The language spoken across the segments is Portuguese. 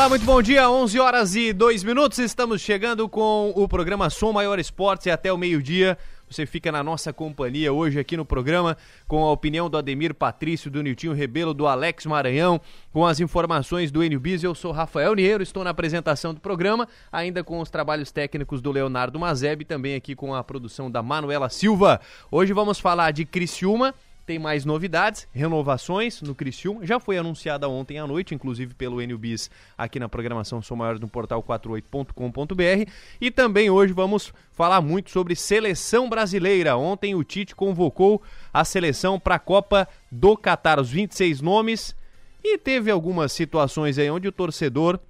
Olá, muito bom dia, 11 horas e 2 minutos. Estamos chegando com o programa Som Maior Esportes e até o meio-dia. Você fica na nossa companhia hoje aqui no programa com a opinião do Ademir Patrício, do Niltinho Rebelo, do Alex Maranhão, com as informações do Enio. Eu sou Rafael Niero, estou na apresentação do programa, ainda com os trabalhos técnicos do Leonardo Mazeb também aqui com a produção da Manuela Silva. Hoje vamos falar de Criciúma tem mais novidades, renovações no Criciúma. Já foi anunciada ontem à noite, inclusive pelo NBis aqui na programação Sou Maior no portal 48.com.br. E também hoje vamos falar muito sobre seleção brasileira. Ontem o Tite convocou a seleção para a Copa do Catar, os 26 nomes. E teve algumas situações aí onde o torcedor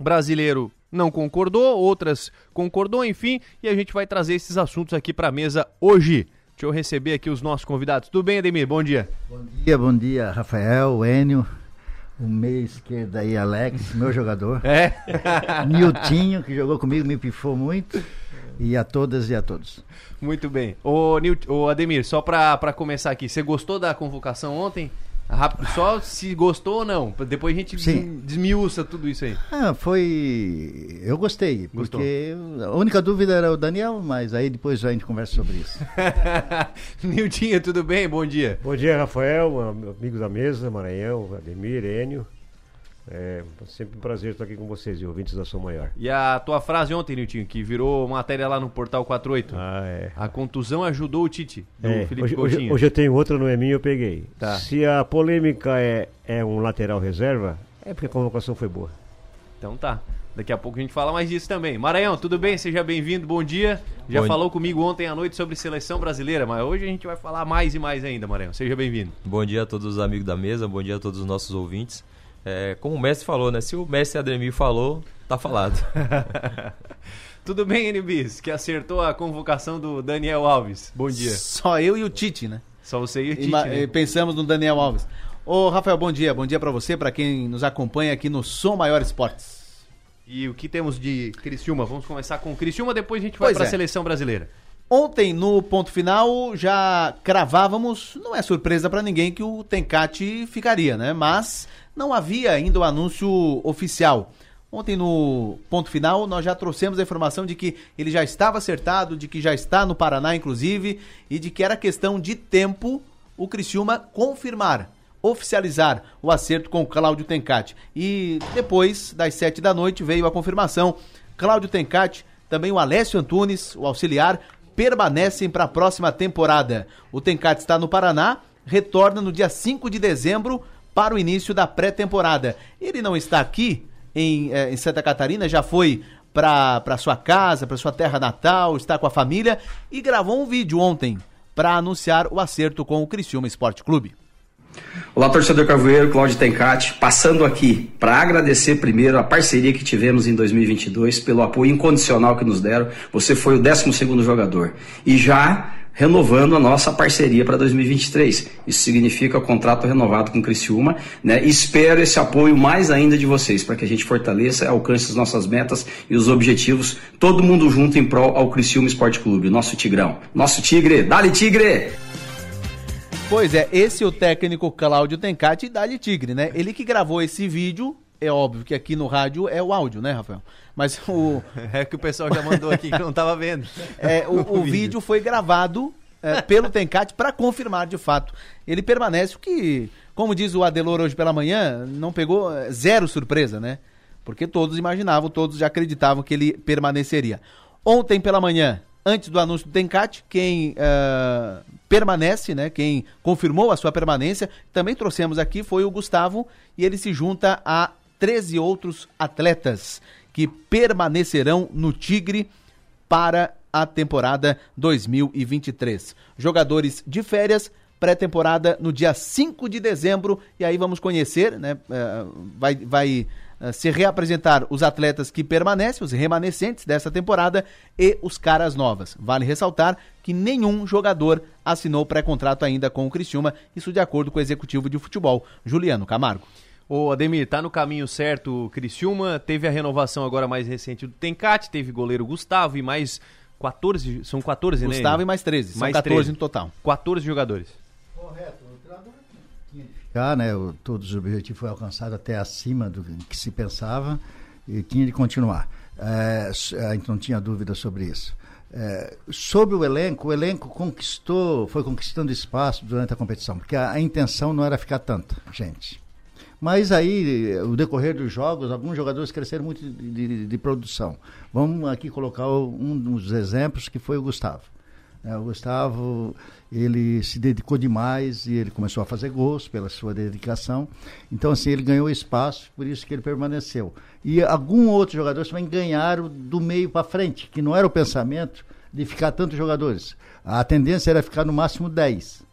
brasileiro não concordou, outras concordou, enfim, e a gente vai trazer esses assuntos aqui para a mesa hoje. Deixa eu receber aqui os nossos convidados. Tudo bem, Ademir? Bom dia. Bom dia, bom dia, Rafael, Enio, o meio esquerdo aí, Alex, meu jogador. É. Niltinho, que jogou comigo, me pifou muito. E a todas e a todos. Muito bem. Ô, Nil, ô Ademir, só para começar aqui, você gostou da convocação ontem? Rápido, só se gostou ou não. Depois a gente Sim. desmiuça tudo isso aí. Ah, foi. Eu gostei, Gostou. porque a única dúvida era o Daniel, mas aí depois a gente conversa sobre isso. Nildinha, tudo bem? Bom dia. Bom dia, Rafael, amigos da mesa, Maranhão, Ademir, Enio. É sempre um prazer estar aqui com vocês e ouvintes da Sua Maior. E a tua frase ontem, Niltinho, que virou matéria lá no Portal 48. Ah, é. A contusão ajudou o Tite, do é, Felipe hoje, Coutinho. Hoje, eu tenho outra, não é minha, eu peguei. Tá. Se a polêmica é, é um lateral reserva, é porque a convocação foi boa. Então tá. Daqui a pouco a gente fala mais disso também. Maranhão, tudo bem? Seja bem-vindo, bom dia. Já bom falou dia. comigo ontem à noite sobre seleção brasileira, mas hoje a gente vai falar mais e mais ainda, Maranhão. Seja bem-vindo. Bom dia a todos os amigos da mesa, bom dia a todos os nossos ouvintes. É, como o mestre falou, né? Se o mestre Ademir falou, tá falado. Tudo bem, NBs? Que acertou a convocação do Daniel Alves. Bom dia. Só eu e o Tite, né? Só você e o Tite. né? Pensamos no Daniel Alves. Ô, Rafael, bom dia. Bom dia para você, para quem nos acompanha aqui no Som Maior Esportes. E o que temos de Criciúma? Vamos começar com Criciúma, depois a gente vai para a é. seleção brasileira. Ontem, no ponto final, já cravávamos, não é surpresa para ninguém que o Tencate ficaria, né? Mas não havia ainda o anúncio oficial. Ontem, no ponto final, nós já trouxemos a informação de que ele já estava acertado, de que já está no Paraná, inclusive, e de que era questão de tempo o Criciúma confirmar, oficializar o acerto com Cláudio Tencati. E depois das sete da noite veio a confirmação. Cláudio Tencati, também o Alessio Antunes, o auxiliar, permanecem para a próxima temporada. O Tencati está no Paraná, retorna no dia 5 de dezembro para o início da pré-temporada. Ele não está aqui em, eh, em Santa Catarina, já foi para sua casa, para sua terra natal, está com a família e gravou um vídeo ontem para anunciar o acerto com o Criciúma Esporte Clube. Olá, torcedor Carvoeiro, Cláudio Tencati, passando aqui para agradecer primeiro a parceria que tivemos em 2022, pelo apoio incondicional que nos deram. Você foi o 12 segundo jogador. E já renovando a nossa parceria para 2023. Isso significa contrato renovado com Criciúma, né? Espero esse apoio mais ainda de vocês para que a gente fortaleça, alcance as nossas metas e os objetivos, todo mundo junto em prol ao Criciúma Esporte Clube, nosso Tigrão, nosso Tigre, dale Tigre! Pois é, esse é o técnico Cláudio Tencati e Dali Tigre, né? Ele que gravou esse vídeo, é óbvio que aqui no rádio é o áudio, né, Rafael? Mas o. É que o pessoal já mandou aqui que não estava vendo. É, o, o vídeo foi gravado é, pelo Tencate para confirmar de fato. Ele permanece, o que, como diz o Adelor hoje pela manhã, não pegou é, zero surpresa, né? Porque todos imaginavam, todos já acreditavam que ele permaneceria. Ontem pela manhã, antes do anúncio do Tencate, quem uh, permanece, né? Quem confirmou a sua permanência, também trouxemos aqui, foi o Gustavo, e ele se junta a 13 outros atletas que permanecerão no Tigre para a temporada 2023. Jogadores de férias, pré-temporada no dia 5 de dezembro, e aí vamos conhecer, né? Eh, vai, vai eh, se reapresentar os atletas que permanecem, os remanescentes dessa temporada e os caras novas. Vale ressaltar que nenhum jogador assinou pré-contrato ainda com o Criciúma, isso de acordo com o executivo de futebol, Juliano Camargo. Ô, Ademir, tá no caminho certo o Criciúma, teve a renovação agora mais recente do Tencate, teve goleiro Gustavo e mais 14, são 14, Gustavo né? Gustavo e mais 13, são mais 14 13. no total. 14 jogadores. Correto, o treinador tinha ficar, né? O, todos os objetivos foram alcançados até acima do que se pensava e tinha de continuar. É, a gente não tinha dúvida sobre isso. É, sobre o elenco, o elenco conquistou, foi conquistando espaço durante a competição, porque a, a intenção não era ficar tanto, gente. Mas aí, o decorrer dos jogos, alguns jogadores cresceram muito de, de, de produção. Vamos aqui colocar um dos exemplos que foi o Gustavo. É, o Gustavo, ele se dedicou demais e ele começou a fazer gols pela sua dedicação. Então, assim, ele ganhou espaço, por isso que ele permaneceu. E alguns outros jogadores também ganharam do meio para frente, que não era o pensamento de ficar tantos jogadores. A tendência era ficar no máximo 10.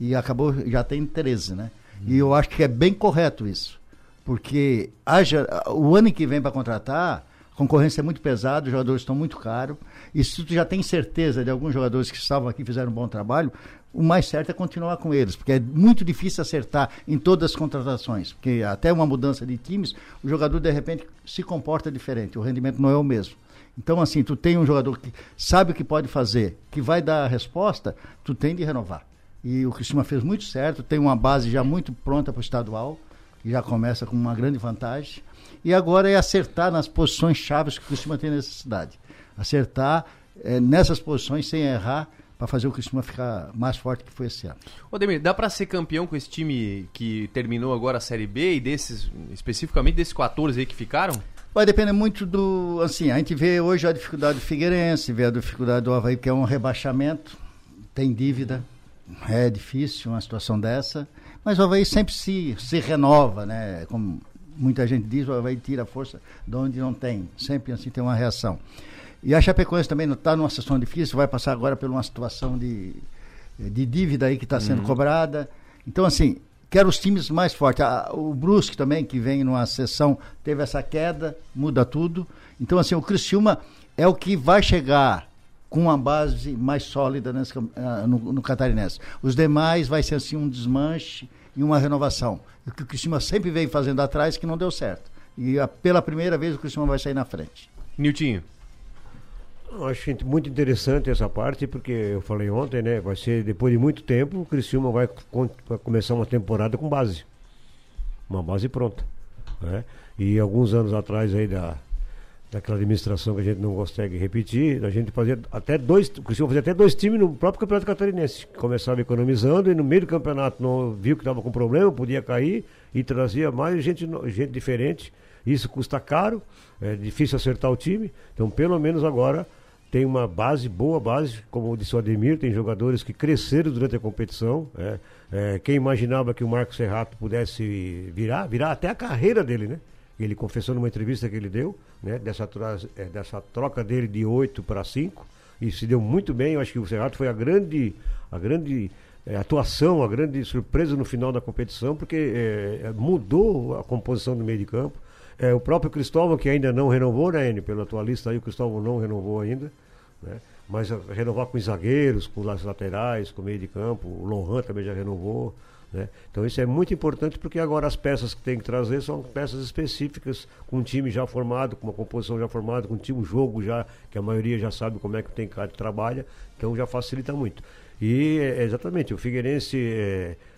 E acabou, já tem 13, né? E eu acho que é bem correto isso. Porque haja, o ano que vem para contratar, a concorrência é muito pesada, os jogadores estão muito caros. E se tu já tem certeza de alguns jogadores que estavam aqui fizeram um bom trabalho, o mais certo é continuar com eles, porque é muito difícil acertar em todas as contratações, porque até uma mudança de times, o jogador de repente se comporta diferente, o rendimento não é o mesmo. Então, assim, tu tem um jogador que sabe o que pode fazer, que vai dar a resposta, tu tem de renovar. E o Cristina fez muito certo, tem uma base já muito pronta para o estadual, que já começa com uma grande vantagem. E agora é acertar nas posições chaves que o Cristina tem necessidade acertar é, nessas posições sem errar para fazer o Criciúma ficar mais forte que foi esse ano. Demir, dá para ser campeão com esse time que terminou agora a Série B e desses, especificamente desses 14 aí que ficaram? Vai depender muito do. Assim, a gente vê hoje a dificuldade do Figueirense, vê a dificuldade do Havaí, que é um rebaixamento, tem dívida, é difícil uma situação dessa, mas o Havaí sempre se, se renova, né? Como muita gente diz, o Havaí tira força de onde não tem, sempre assim tem uma reação. E a Chapecoense também está numa situação difícil, vai passar agora por uma situação de, de dívida aí que está sendo uhum. cobrada. Então, assim, quero os times mais fortes. o Brusque também, que vem numa sessão, teve essa queda, muda tudo. Então, assim, o Criciúma é o que vai chegar com uma base mais sólida nesse, ah, no, no Catarinense. Os demais vai ser assim um desmanche e uma renovação. O que o Criciúma sempre veio fazendo atrás que não deu certo. E a, pela primeira vez o Criciúma vai sair na frente. Niltinho. Acho muito interessante essa parte, porque eu falei ontem, né? Vai ser depois de muito tempo, o Criciúma vai, vai começar uma temporada com base. Uma base pronta. Né? E alguns anos atrás aí da, daquela administração que a gente não consegue repetir, a gente fazia até dois, Criciúma fazia até dois times no próprio Campeonato Catarinense. Começava economizando e no meio do campeonato não viu que estava com problema, podia cair e trazia mais gente, gente diferente. Isso custa caro, é difícil acertar o time. Então, pelo menos agora tem uma base, boa base, como disse o Ademir, tem jogadores que cresceram durante a competição. É, é, quem imaginava que o Marcos Serrato pudesse virar, virar até a carreira dele, né? Ele confessou numa entrevista que ele deu, né? Dessa, é, dessa troca dele de 8 para 5, e se deu muito bem. Eu acho que o Serrato foi a grande, a grande é, atuação, a grande surpresa no final da competição, porque é mudou a composição do meio de campo é, o próprio Cristóvão, que ainda não renovou, né, Enio? Pela tua lista aí, o Cristóvão não renovou ainda. Né? Mas renovar com os zagueiros, com os laterais, com o meio de campo. O Lohan também já renovou. Né? Então isso é muito importante porque agora as peças que tem que trazer são peças específicas, com um time já formado, com uma composição já formada, com um time jogo já, que a maioria já sabe como é que tem cara trabalha, então já facilita muito. E é, exatamente, o Figueirense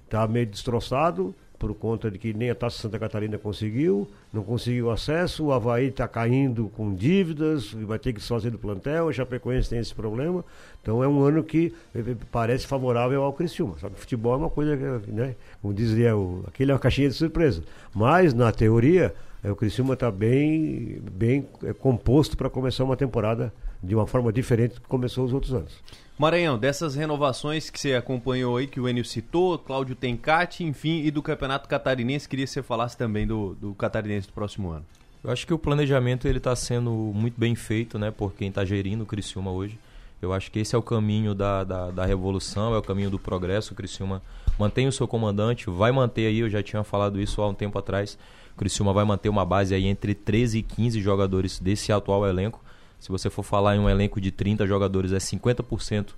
está é, meio destroçado, por conta de que nem a Taça Santa Catarina conseguiu, não conseguiu acesso, o Havaí está caindo com dívidas, vai ter que fazer do plantel, a Chapecoense tem esse problema. Então é um ano que eh, eh, parece favorável ao Criciúma. Só que futebol é uma coisa, né, como dizia, o, aquele é uma caixinha de surpresa. Mas, na teoria, é, o Criciúma está bem, bem é, composto para começar uma temporada de uma forma diferente do que começou os outros anos. Maranhão, dessas renovações que você acompanhou aí, que o Enio citou, Cláudio Tencati, enfim, e do Campeonato Catarinense, queria que você falasse também do, do Catarinense do próximo ano. Eu acho que o planejamento ele está sendo muito bem feito, né, por quem está gerindo o Criciúma hoje. Eu acho que esse é o caminho da, da, da, revolução, é o caminho do progresso. O Criciúma mantém o seu comandante, vai manter aí, eu já tinha falado isso há um tempo atrás. O Criciúma vai manter uma base aí entre 13 e 15 jogadores desse atual elenco. Se você for falar em um elenco de 30 jogadores, é 50%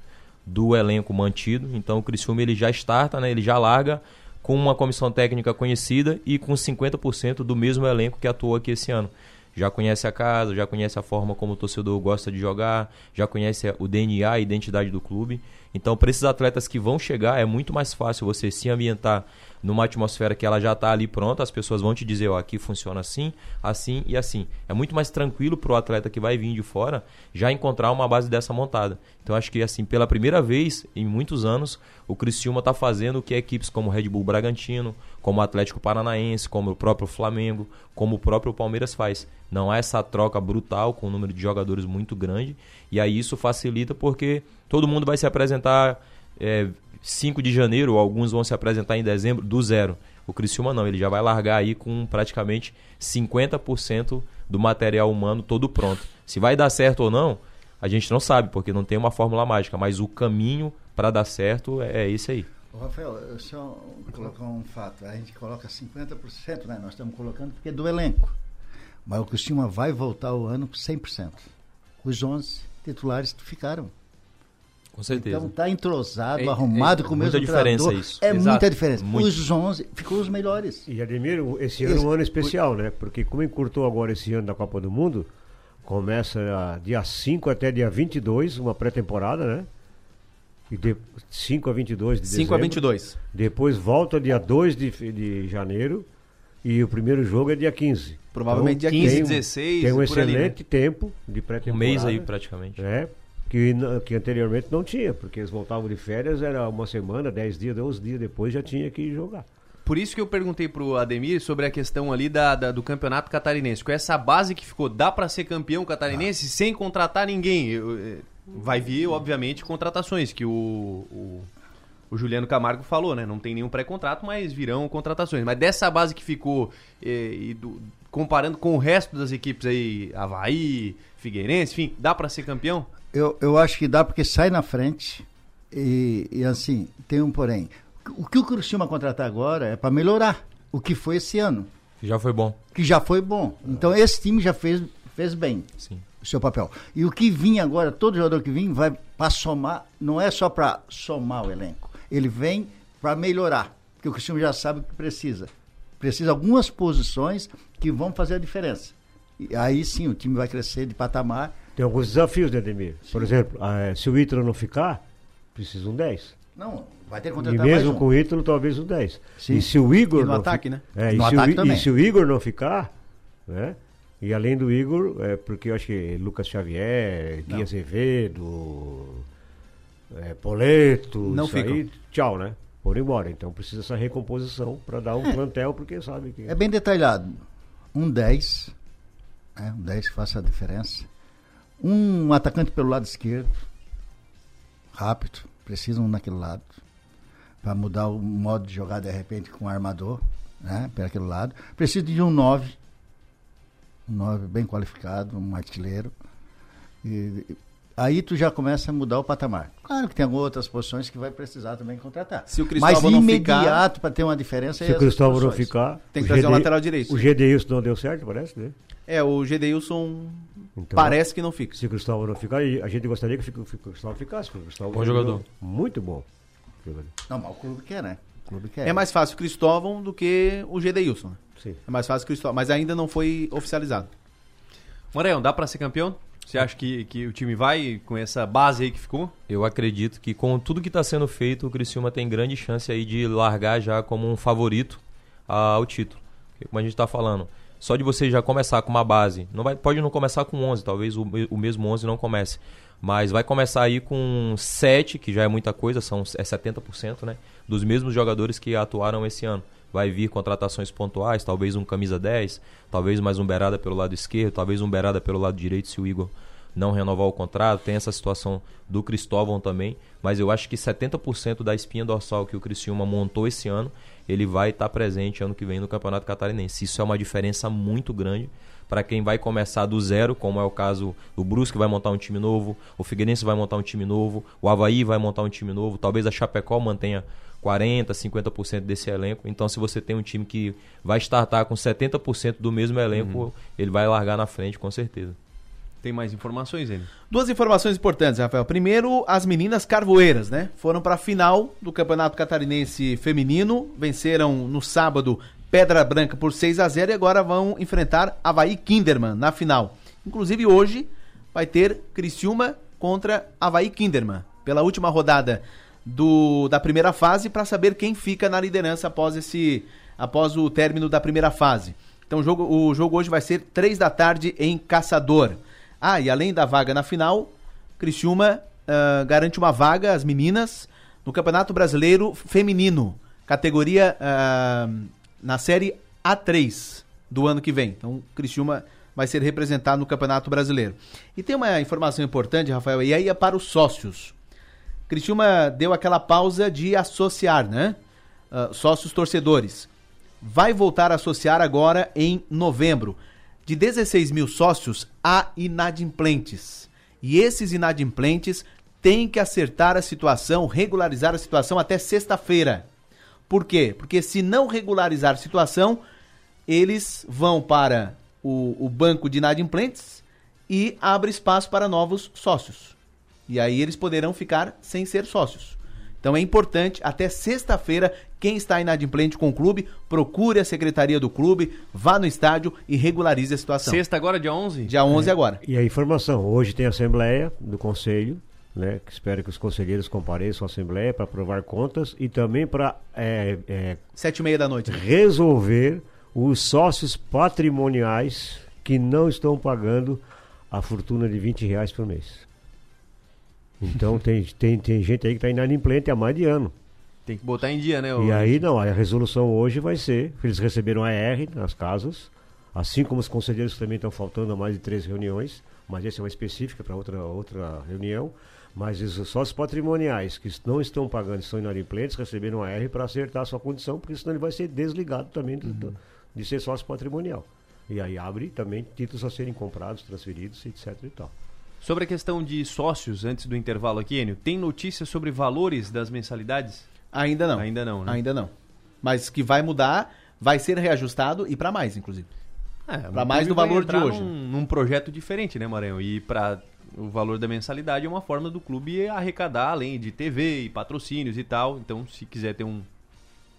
do elenco mantido. Então o Criciúma ele já starta, né? ele já larga com uma comissão técnica conhecida e com 50% do mesmo elenco que atuou aqui esse ano. Já conhece a casa, já conhece a forma como o torcedor gosta de jogar, já conhece o DNA, a identidade do clube. Então, para esses atletas que vão chegar, é muito mais fácil você se ambientar numa atmosfera que ela já está ali pronta, as pessoas vão te dizer, ó, aqui funciona assim, assim e assim. É muito mais tranquilo para o atleta que vai vir de fora já encontrar uma base dessa montada. Então acho que assim, pela primeira vez em muitos anos, o Criciúma está fazendo o que equipes como Red Bull Bragantino, como o Atlético Paranaense, como o próprio Flamengo, como o próprio Palmeiras faz. Não há essa troca brutal com um número de jogadores muito grande e aí isso facilita porque todo mundo vai se apresentar é, 5 de janeiro, alguns vão se apresentar em dezembro, do zero. O Criciúma não, ele já vai largar aí com praticamente 50% do material humano todo pronto. Se vai dar certo ou não, a gente não sabe, porque não tem uma fórmula mágica, mas o caminho para dar certo é, é esse aí. Rafael, eu só colocar um fato. A gente coloca 50%, né? Nós estamos colocando porque é do elenco. Mas o Criciúma vai voltar o ano com 100%. Os 11 titulares ficaram. Com certeza. Então tá entrosado, É- arrumado é com o muita mesmo diferença treinador. isso. É Exato. muita diferença. Muito. Os 11 ficou os melhores. E Ademir, esse ano é um ano especial, né? Porque como encurtou agora esse ano da Copa do Mundo, começa ah, dia 5 até dia 22, uma pré-temporada, né? E de 5 a 22 de 5 a dezembro. 22. Depois volta dia 2 de, de janeiro e o primeiro jogo é dia 15. Provavelmente dia 15, tem um- 16, Tem um por ali, né? excelente tempo de Um pré-temporada. mês aí praticamente. né? Que, que anteriormente não tinha, porque eles voltavam de férias, era uma semana, 10 dias, 12 dias depois já tinha que jogar. Por isso que eu perguntei pro Ademir sobre a questão ali da, da- do campeonato catarinense. Com essa base que ficou, dá pra ser campeão catarinense sem contratar ninguém? Eh, vai vir, obviamente, contratações, que o, o, o Juliano Camargo falou, né? Não tem nenhum pré-contrato, mas virão contratações. Mas dessa base que ficou, eh, e do- comparando com o resto das equipes aí, Havaí, Figueirense, enfim, dá pra ser campeão? Eu, eu acho que dá porque sai na frente e, e assim, tem um porém. O que o Criciúma contratar agora é para melhorar o que foi esse ano, Já foi bom. que já foi bom. Então esse time já fez, fez bem Sim. o seu papel. E o que vinha agora, todo jogador que vem vai para somar, não é só para somar o elenco. Ele vem para melhorar, porque o Criciúma já sabe o que precisa. Precisa de algumas posições que vão fazer a diferença. E aí sim o time vai crescer de patamar. Tem alguns desafios, né, Ademir? Por exemplo, ah, se o Ítalo não ficar, precisa um 10. Não, vai ter que E contratar mais mesmo um. com o Ítalo, talvez um 10. Sim. E se o Igor. E no não ataque, né? É, e, se o, ataque I- também. e se o Igor não ficar, né? E além do Igor, é porque eu acho que Lucas Xavier, Gui Azevedo, é, Poleto, Não isso aí, tchau, né? Foram embora. Então precisa essa recomposição para dar um plantel, porque sabe que. É bem detalhado. Um 10, né, um 10 que faça a diferença. Um atacante pelo lado esquerdo, rápido, precisa um naquele lado, para mudar o modo de jogar de repente com o armador, né, para aquele lado. Precisa de um 9, um 9 bem qualificado, um artilheiro. E, aí tu já começa a mudar o patamar. Claro que tem outras posições que vai precisar também contratar. Se o Mas Cristóvão não ficar- imediato para ter uma diferença é Se o essas Cristóvão não ficar. Tem que o trazer um GD lateral direito. O Gedeilson não deu certo, parece, né? É, o Gedeilson Então, parece que não fica. Se o Cristóvão não ficar, a gente gostaria que o Cristóvão ficasse. O Cristóvão Bom é um jogador. Muito bom. Não, mas o clube quer, né? O clube quer. É mais fácil o Cristóvão do que o Gedeilson. né? Sim. É mais fácil o Cristóvão, mas ainda não foi oficializado. Morel, dá pra ser campeão? Você acha que, que o time vai com essa base aí que ficou? Eu acredito que com tudo que está sendo feito, o Criciúma tem grande chance aí de largar já como um favorito ao título. Como a gente está falando, só de você já começar com uma base, não vai, pode não começar com 11, talvez o, o mesmo 11 não comece, mas vai começar aí com 7, que já é muita coisa, são é 70%, né, dos mesmos jogadores que atuaram esse ano. Vai vir contratações pontuais, talvez um camisa 10, talvez mais um beirada pelo lado esquerdo, talvez um beirada pelo lado direito se o Igor não renovar o contrato. Tem essa situação do Cristóvão também, mas eu acho que 70% da espinha dorsal que o Criciúma montou esse ano, ele vai estar presente ano que vem no Campeonato Catarinense. Isso é uma diferença muito grande para quem vai começar do zero, como é o caso do Brusque vai montar um time novo, o Figueirense vai montar um time novo, o Havaí vai montar um time novo, talvez a Chapecó mantenha 40, 50% desse elenco. Então, se você tem um time que vai startar com 70% do mesmo elenco, ele vai largar na frente com certeza. Tem mais informações, ele? Duas informações importantes, Rafael. Primeiro, as meninas carvoeiras, né? Foram para a final do Campeonato Catarinense Feminino, venceram no sábado Pedra Branca por 6 a 0 e agora vão enfrentar Havaí Kinderman na final. Inclusive hoje vai ter Criciúma contra Havaí Kinderman pela última rodada do, da primeira fase para saber quem fica na liderança após esse após o término da primeira fase. Então o jogo, o jogo hoje vai ser três da tarde em Caçador. Ah, e além da vaga na final, Criciúma uh, garante uma vaga às meninas no Campeonato Brasileiro Feminino, categoria uh, na série A3 do ano que vem. Então, Criciúma vai ser representado no Campeonato Brasileiro. E tem uma informação importante, Rafael, e aí é para os sócios. Criciúma deu aquela pausa de associar, né? Uh, sócios torcedores. Vai voltar a associar agora em novembro. De 16 mil sócios, há inadimplentes. E esses inadimplentes têm que acertar a situação, regularizar a situação até sexta-feira. Por quê? Porque se não regularizar a situação, eles vão para o, o banco de inadimplentes e abre espaço para novos sócios. E aí eles poderão ficar sem ser sócios. Então é importante, até sexta-feira, quem está inadimplente com o clube, procure a secretaria do clube, vá no estádio e regularize a situação. Sexta agora, dia 11? Dia 11 é. agora. E a informação, hoje tem assembleia do conselho, né, que espero que os conselheiros compareçam à assembleia para aprovar contas e também para... É, é, Sete e meia da noite. Resolver os sócios patrimoniais que não estão pagando a fortuna de 20 reais por mês. Então tem, tem, tem gente aí que está inadimplente há mais de ano. Tem que botar em dia, né? E aí não, a resolução hoje vai ser, eles receberam a R nas casas, assim como os conselheiros também estão faltando a mais de três reuniões, mas essa é uma específica para outra, outra reunião. Mas os sócios patrimoniais que não estão pagando, estão inadimplentes, receberam a R para acertar a sua condição, porque senão ele vai ser desligado também do, uhum de ser sócio patrimonial. E aí abre também títulos a serem comprados, transferidos, etc e tal. Sobre a questão de sócios, antes do intervalo aqui, Enio, tem notícias sobre valores das mensalidades? Ainda não. Ainda não, né? Ainda não. Mas que vai mudar, vai ser reajustado e para mais, inclusive. É, para mais do valor de hoje. Num, num projeto diferente, né, Maranhão? E para o valor da mensalidade é uma forma do clube arrecadar, além de TV e patrocínios e tal. Então, se quiser ter um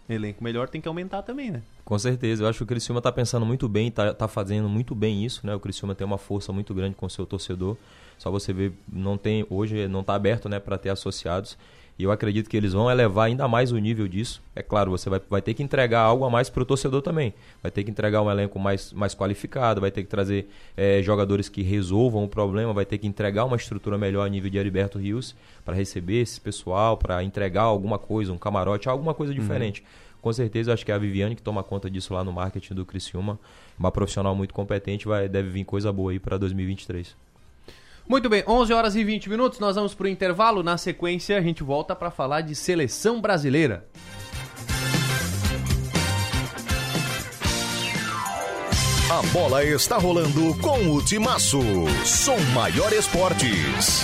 elenco melhor, tem que aumentar também, né? Com certeza, eu acho que o Criciúma está pensando muito bem, está tá fazendo muito bem isso, né? O Criciúma tem uma força muito grande com o seu torcedor. Só você ver, não tem hoje não está aberto, né, para ter associados. E eu acredito que eles vão elevar ainda mais o nível disso. É claro, você vai, vai ter que entregar algo a mais para o torcedor também. Vai ter que entregar um elenco mais, mais qualificado, vai ter que trazer é, jogadores que resolvam o problema, vai ter que entregar uma estrutura melhor a nível de Heriberto Rios para receber esse pessoal, para entregar alguma coisa, um camarote, alguma coisa uhum. diferente. Uhum com certeza acho que é a Viviane que toma conta disso lá no marketing do Criciúma, uma profissional muito competente, vai deve vir coisa boa aí para 2023. Muito bem, 11 horas e 20 minutos, nós vamos para o intervalo. Na sequência, a gente volta para falar de seleção brasileira. A bola está rolando com o Timaço. Som Maior Esportes.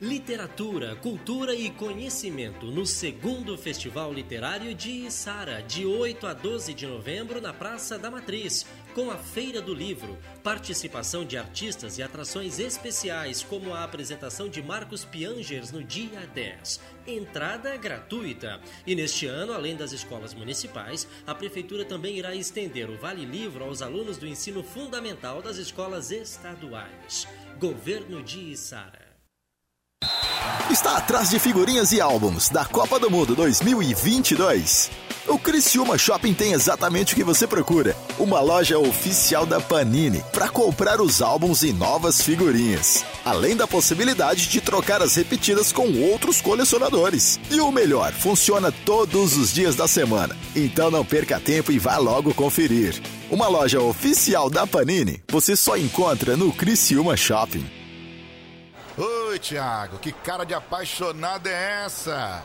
Literatura, cultura e conhecimento no segundo Festival Literário de Içara, de 8 a 12 de novembro na Praça da Matriz, com a Feira do Livro, participação de artistas e atrações especiais, como a apresentação de Marcos Piangers no dia 10. Entrada gratuita. E neste ano, além das escolas municipais, a Prefeitura também irá estender o Vale Livro aos alunos do ensino fundamental das escolas estaduais. Governo de Içara. Está atrás de figurinhas e álbuns da Copa do Mundo 2022. O Criciúma Shopping tem exatamente o que você procura: uma loja oficial da Panini para comprar os álbuns e novas figurinhas, além da possibilidade de trocar as repetidas com outros colecionadores. E o melhor, funciona todos os dias da semana. Então não perca tempo e vá logo conferir. Uma loja oficial da Panini você só encontra no Criciúma Shopping. Oi, Thiago, que cara de apaixonado é essa?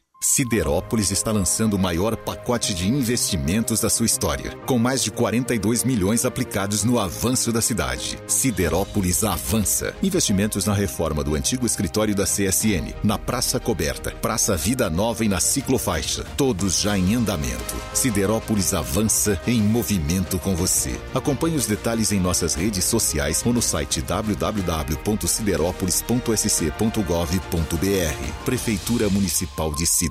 Siderópolis está lançando o maior pacote de investimentos da sua história, com mais de 42 milhões aplicados no avanço da cidade. Siderópolis avança. Investimentos na reforma do antigo escritório da CSN, na Praça Coberta, Praça Vida Nova e na ciclofaixa, todos já em andamento. Siderópolis avança em movimento com você. Acompanhe os detalhes em nossas redes sociais ou no site www.siderópolis.sc.gov.br. Prefeitura Municipal de Siderópolis.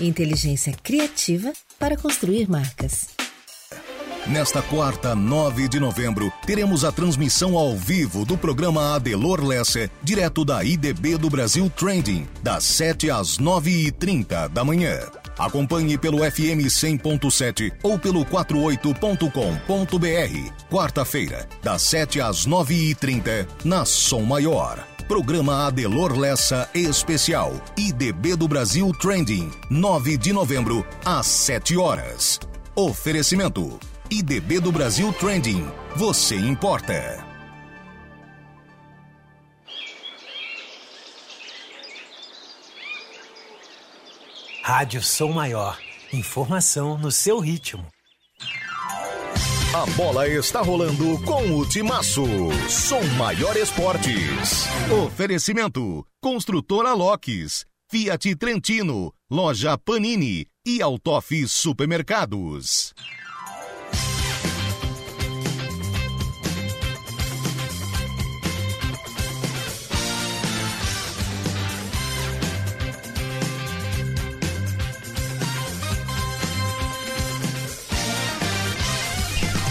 Inteligência criativa para construir marcas. Nesta quarta, 9 de novembro, teremos a transmissão ao vivo do programa Adelor Lesse, direto da IDB do Brasil Trending, das 7 às 9h30 da manhã. Acompanhe pelo FM 100.7 ou pelo 48.com.br. Quarta-feira, das 7 às 9h30, na Som Maior. Programa Adelor Lessa Especial. IDB do Brasil Trending. 9 de novembro, às 7 horas. Oferecimento. IDB do Brasil Trending. Você importa. Rádio Som Maior. Informação no seu ritmo. A bola está rolando com o Timaço. Som Maior Esportes. Oferecimento: Construtora Locks, Fiat Trentino, Loja Panini e Autof Supermercados.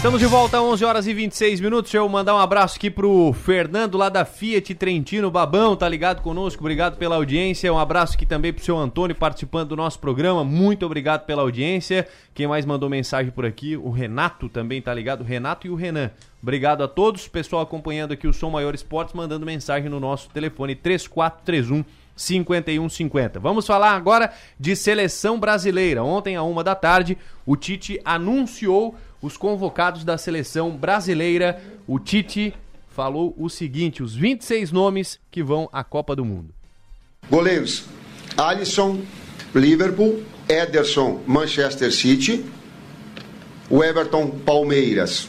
Estamos de volta, 11 horas e 26 minutos. Deixa eu mandar um abraço aqui pro Fernando lá da Fiat Trentino Babão, tá ligado conosco? Obrigado pela audiência. Um abraço aqui também pro seu Antônio participando do nosso programa. Muito obrigado pela audiência. Quem mais mandou mensagem por aqui? O Renato também tá ligado. O Renato e o Renan. Obrigado a todos. Pessoal acompanhando aqui o Som Maior Esportes, mandando mensagem no nosso telefone 3431 5150. Vamos falar agora de seleção brasileira. Ontem, à uma da tarde, o Tite anunciou os convocados da seleção brasileira. O Tite falou o seguinte: os 26 nomes que vão à Copa do Mundo. Goleiros: Alisson, Liverpool, Ederson, Manchester City, o Everton, Palmeiras.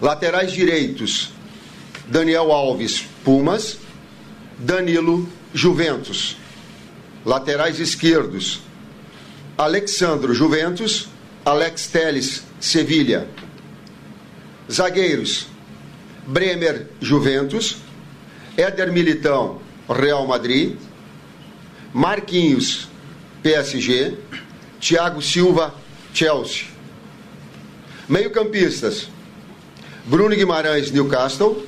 Laterais direitos: Daniel Alves, Pumas, Danilo, Juventus. Laterais esquerdos: Alexandro, Juventus, Alex Teles, Sevilha. Zagueiros: Bremer, Juventus, Éder Militão, Real Madrid, Marquinhos, PSG, Thiago Silva, Chelsea. Meio-campistas: Bruno Guimarães, Newcastle.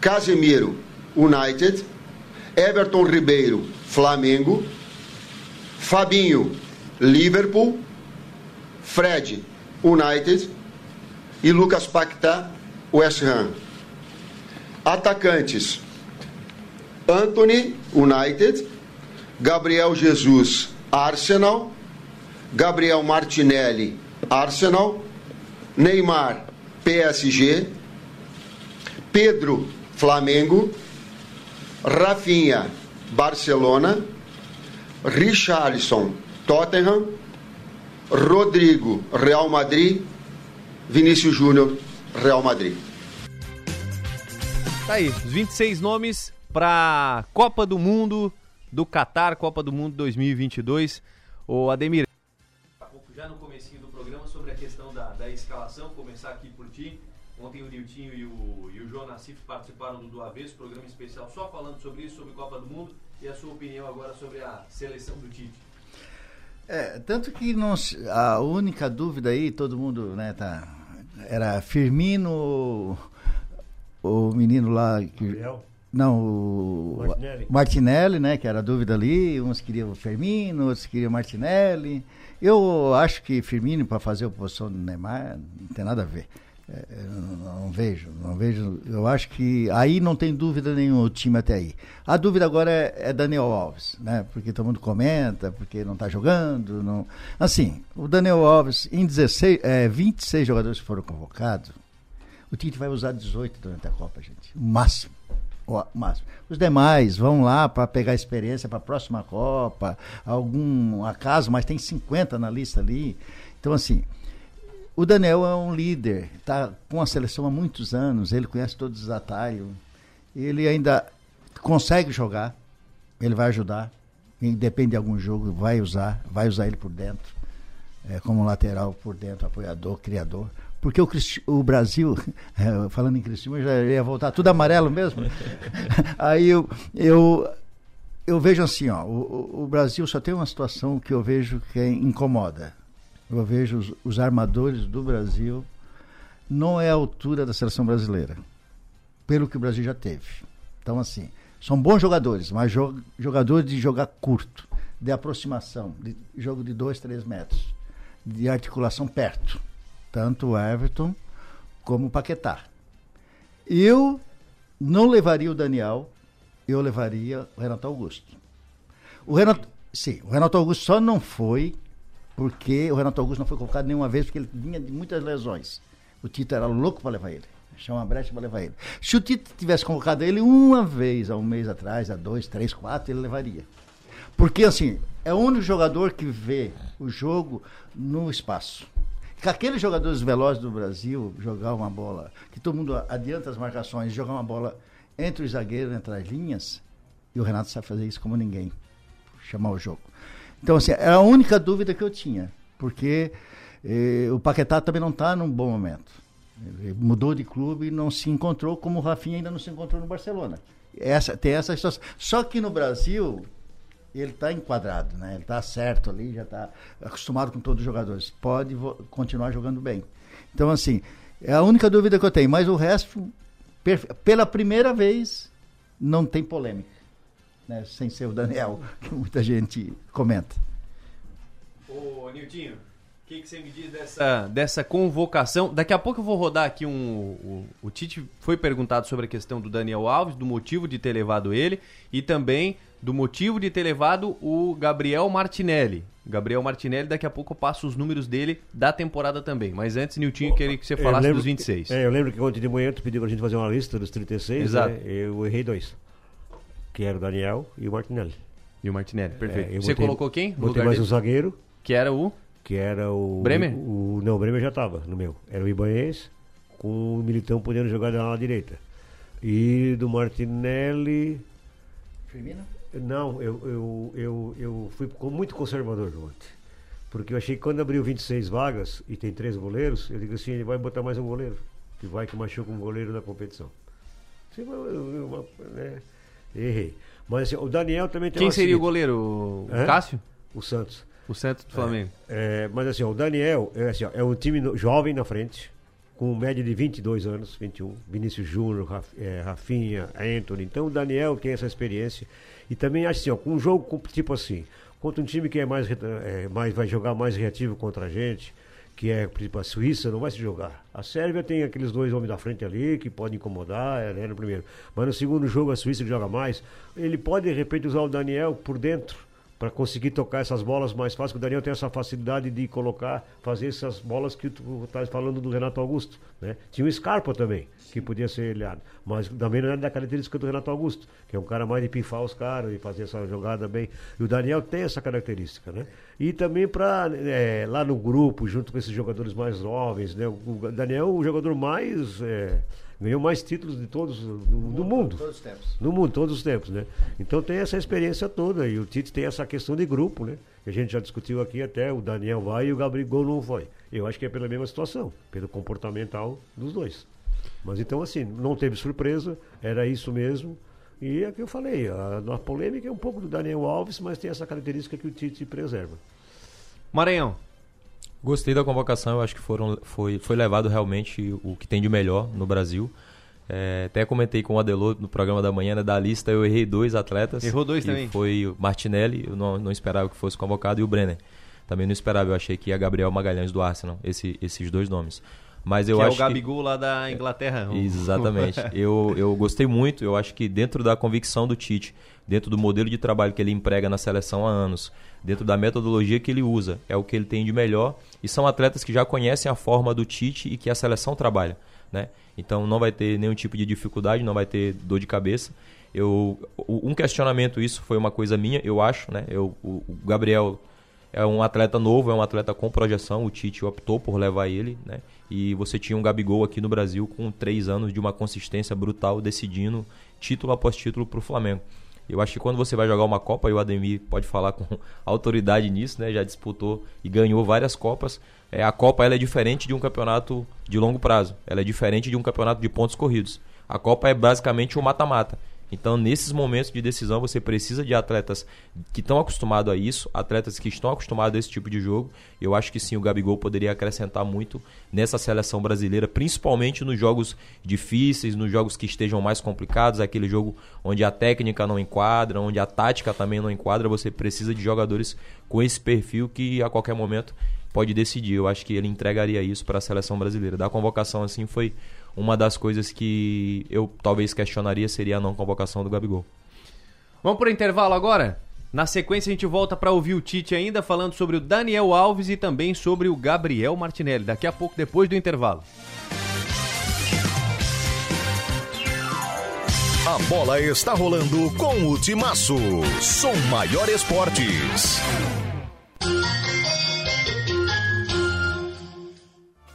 Casemiro, United. Everton Ribeiro, Flamengo. Fabinho, Liverpool. Fred, United. E Lucas Paquetá, West Ham. Atacantes: Anthony, United. Gabriel Jesus, Arsenal. Gabriel Martinelli, Arsenal. Neymar, PSG. Pedro, Flamengo. Rafinha, Barcelona. Richarlison, Tottenham. Rodrigo, Real Madrid. Vinícius Júnior, Real Madrid. Tá aí, os 26 nomes para Copa do Mundo do Qatar, Copa do Mundo 2022. O Ademir, já no comecinho do programa sobre a questão da, da escalação, começar aqui por ti. Ontem o Niltinho e o, e o João Nassif participaram do Do Avesso, programa especial só falando sobre isso, sobre Copa do Mundo e a sua opinião agora sobre a seleção do Tite. É, tanto que não, a única dúvida aí, todo mundo, né, tá, era Firmino, o menino lá que Gabriel? não, o Martinelli. Martinelli, né, que era a dúvida ali, uns queriam o Firmino, outros queriam o Martinelli. Eu acho que Firmino para fazer a posição do Neymar não tem nada a ver. É, eu não, vejo, não vejo. Eu acho que aí não tem dúvida nenhuma o time até aí. A dúvida agora é, é Daniel Alves, né? Porque todo mundo comenta, porque não está jogando. Não... Assim, o Daniel Alves, em 16, é, 26 jogadores foram convocados, o Tite vai usar 18 durante a Copa, gente. O máximo. O máximo. Os demais vão lá para pegar experiência para a próxima Copa, algum acaso, mas tem 50 na lista ali. Então, assim, o Daniel é um líder, está com a seleção há muitos anos, ele conhece todos os atalhos, ele ainda consegue jogar, ele vai ajudar, depende de algum jogo, vai usar, vai usar ele por dentro, é, como lateral por dentro, apoiador, criador. Porque o, o Brasil, é, falando em Cristiano, eu já ia voltar tudo amarelo mesmo. Aí eu, eu, eu vejo assim, ó, o, o- o Brasil só tem uma situação que eu vejo que incomoda. Eu vejo os, os armadores do Brasil não é a altura da seleção brasileira, pelo que o Brasil já teve. Então, assim, são bons jogadores, mas jo- jogadores de jogar curto, de aproximação, de jogo de dois, três metros, de articulação perto. Tanto o Everton como o Paquetá. Eu não levaria o Daniel, eu levaria o Renato Augusto. O Renato, sim, o Renato Augusto só não foi porque o Renato Augusto não foi colocado nenhuma vez porque ele vinha de muitas lesões. O Tito era louco para levar ele. Chama uma brecha para levar ele. Se o Tito tivesse colocado ele uma vez há um mês atrás, há dois, três, quatro, ele levaria. Porque, assim, é o único jogador que vê o jogo no espaço. Que aqueles jogadores velozes do Brasil jogar uma bola, que todo mundo adianta as marcações, jogar uma bola entre os zagueiros, entre as linhas, e o Renato sabe fazer isso como ninguém. Chamar o jogo. Então, assim, era a única dúvida que eu tinha. Porque eh, o Paquetá também não está num bom momento. Ele mudou de clube e não se encontrou, como o Rafinha ainda não se encontrou no Barcelona. Essa, tem essa situação. Só que no Brasil, ele está enquadrado, né? Ele está certo ali, já está acostumado com todos os jogadores. Pode continuar jogando bem. Então, assim, é a única dúvida que eu tenho. Mas o resto, pela primeira vez, não tem polêmica. Né? Sem ser o Daniel, que muita gente comenta. Ô, Niltinho, o que, que você me diz dessa, dessa convocação? Daqui a pouco eu vou rodar aqui um. O, o Tite foi perguntado sobre a questão do Daniel Alves, do motivo de ter levado ele e também do motivo de ter levado o Gabriel Martinelli. Gabriel Martinelli, daqui a pouco eu passo os números dele da temporada também. Mas antes, Niltinho, queria que você Eu falasse lembro dos que- 26. é, eu lembro que ontem de manhã tu pediu pra gente fazer uma lista dos 36, Exato. né? Eu errei dois. Que era o Daniel e o Martinelli. E o Martinelli, perfeito. É, Você botei- colocou quem Botei lugar mais dele? um zagueiro. Que era o? Que era o... Bremer? O, não, o Bremer já estava no meu. Era o Ibanez com o Militão podendo jogar na ala direita. E do Martinelli... Firmino? Não, eu, eu, eu, eu fui muito conservador ontem. Porque eu achei que quando abriu 26 vagas e tem três goleiros, eu digo assim, ele vai botar mais um goleiro. Que vai que machuca um goleiro na competição. Sim, eu- eu- eu- né, Errei. Mas assim, o Daniel também tem Quem seria o seguinte- goleiro? O Hã? Cássio? O Santos. O centro do Flamengo. É, mas assim, o Daniel é, assim, é um time no- jovem na frente, com média de 22 anos, 21. Vinícius Júnior, Raf, é, Rafinha, Anthony. Então o Daniel tem essa experiência. E também acho assim, ó, com um jogo tipo assim, contra um time que é mais, é, mais vai jogar mais reativo contra a gente, que é, por a Suíça, não vai se jogar. A Sérvia tem aqueles dois homens da frente ali que podem incomodar, é, né, no primeiro. Mas no segundo jogo, a Suíça joga mais, ele pode de repente usar o Daniel por dentro para conseguir tocar essas bolas mais fácil, o Daniel tem essa facilidade de colocar, fazer essas bolas que tu estás falando do Renato Augusto, né? Tinha o Scarpa também, que podia ser olhado, mas também não é da característica do Renato Augusto, que é um cara mais de pifar os caras e fazer essa jogada bem. E o Daniel tem essa característica, né? E também para lá no grupo, junto com esses jogadores mais jovens, né? O Daniel é o jogador mais é, ganhou mais títulos de todos do, do mundo. Todos os tempos. No mundo, todos os tempos, né? Então tem essa experiência toda. E o Tite tem essa questão de grupo, né? Que a gente já discutiu aqui até, o Daniel vai e o Gabriel não foi. Eu acho que é pela mesma situação, pelo comportamental dos dois. Mas então, assim, não teve surpresa, era isso mesmo. E é o que eu falei, a, a polêmica é um pouco do Daniel Alves, mas tem essa característica que o Tite preserva. Maranhão. Gostei da convocação, eu acho que foram, foi, foi levado realmente o que tem de melhor no Brasil. É, até comentei com o Adelô no programa da manhã, né, da lista eu errei dois atletas. Errou dois também. Foi o Martinelli, eu não, não esperava que fosse convocado, e o Brenner. Também não esperava, eu achei que ia Gabriel Magalhães do Arsenal, esse, esses dois nomes. Mas eu que é acho o Gabigol lá da Inglaterra. que... Exatamente. eu, eu gostei muito, eu acho que dentro da convicção do Tite, dentro do modelo de trabalho que ele emprega na seleção há anos, dentro da metodologia que ele usa, é o que ele tem de melhor. E são atletas que já conhecem a forma do Tite e que a seleção trabalha. Né? Então não vai ter nenhum tipo de dificuldade, não vai ter dor de cabeça. Eu, um questionamento, isso foi uma coisa minha, eu acho. Né? Eu, o Gabriel é um atleta novo, é um atleta com projeção. O Tite optou por levar ele, né? E você tinha um Gabigol aqui no Brasil com três anos de uma consistência brutal, decidindo título após título para o Flamengo. Eu acho que quando você vai jogar uma Copa, e o Ademir pode falar com autoridade nisso, né? Já disputou e ganhou várias Copas. É, a Copa ela é diferente de um campeonato de longo prazo. Ela é diferente de um campeonato de pontos corridos. A Copa é basicamente um mata-mata. Então, nesses momentos de decisão, você precisa de atletas que estão acostumados a isso, atletas que estão acostumados a esse tipo de jogo. Eu acho que sim, o Gabigol poderia acrescentar muito nessa seleção brasileira, principalmente nos jogos difíceis, nos jogos que estejam mais complicados, aquele jogo onde a técnica não enquadra, onde a tática também não enquadra. Você precisa de jogadores com esse perfil que a qualquer momento pode decidir. Eu acho que ele entregaria isso para a seleção brasileira. Da convocação, assim, foi uma das coisas que eu talvez questionaria seria a não convocação do Gabigol. Vamos pro intervalo agora? Na sequência a gente volta para ouvir o Tite ainda falando sobre o Daniel Alves e também sobre o Gabriel Martinelli. Daqui a pouco, depois do intervalo. A bola está rolando com o Timaço. Som Maior Esportes.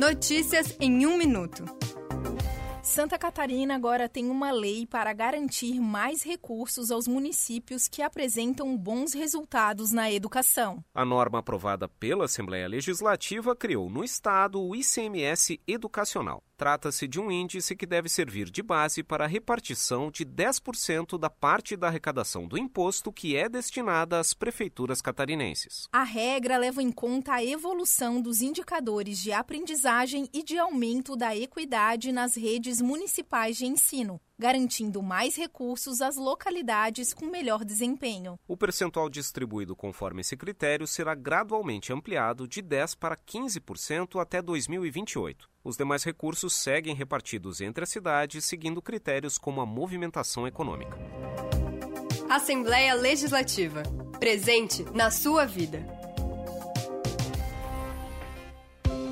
Notícias em um minuto. Santa Catarina agora tem uma lei para garantir mais recursos aos municípios que apresentam bons resultados na educação. A norma aprovada pela Assembleia Legislativa criou no Estado o ICMS Educacional. Trata-se de um índice que deve servir de base para a repartição de 10% da parte da arrecadação do imposto que é destinada às prefeituras catarinenses. A regra leva em conta a evolução dos indicadores de aprendizagem e de aumento da equidade nas redes municipais de ensino. Garantindo mais recursos às localidades com melhor desempenho. O percentual distribuído conforme esse critério será gradualmente ampliado de 10 para 15% até 2028. Os demais recursos seguem repartidos entre as cidades, seguindo critérios como a movimentação econômica. Assembleia Legislativa. Presente na sua vida.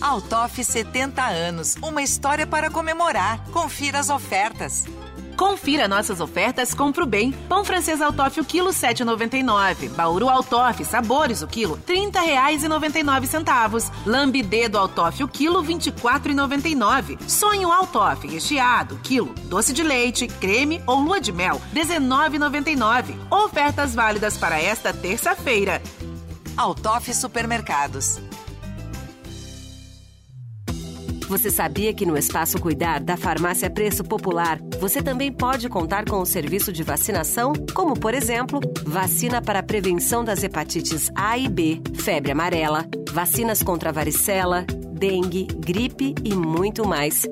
Altoff 70 anos, uma história para comemorar. Confira as ofertas. Confira nossas ofertas Compro Bem. Pão francês Altoff o quilo 7,99. Bauru Altoff sabores o quilo R$ 30,99. Lambidedo Altoff o quilo R$ 24,99. Sonho Altoff recheado quilo doce de leite, creme ou lua de mel R$ 19,99. Ofertas válidas para esta terça-feira. Altoff Supermercados. Você sabia que no Espaço Cuidar da Farmácia Preço Popular você também pode contar com o serviço de vacinação, como por exemplo, vacina para a prevenção das hepatites A e B, febre amarela, vacinas contra varicela, dengue, gripe e muito mais.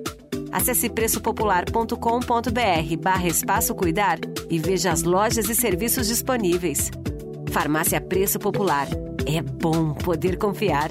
Acesse preçopopular.com.br barra Espaço Cuidar e veja as lojas e serviços disponíveis. Farmácia Preço Popular. É bom poder confiar.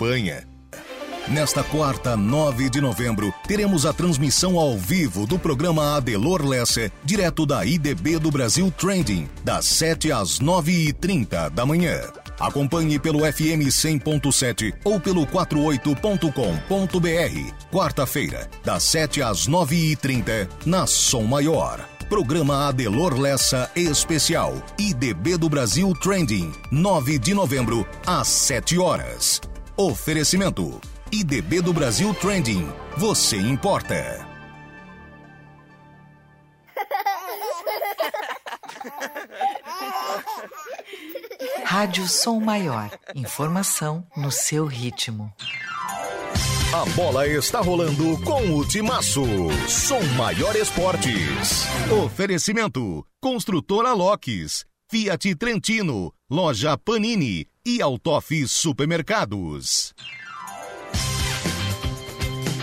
Nesta quarta, 9 de novembro, teremos a transmissão ao vivo do programa Adelor Lesse, direto da IDB do Brasil Trending, das 7 às 9h30 da manhã. Acompanhe pelo FM 100.7 ou pelo 48.com.br. Quarta-feira, das 7 às 9h30, na Som Maior. Programa Adelor Lessa Especial. IDB do Brasil Trending. 9 de novembro, às 7 horas. Oferecimento. IDB do Brasil Trending. Você importa. Rádio Som Maior. Informação no seu ritmo. A bola está rolando com o Timaço. Som Maior Esportes. Oferecimento: Construtora Locks, Fiat Trentino, Loja Panini e Altoff Supermercados.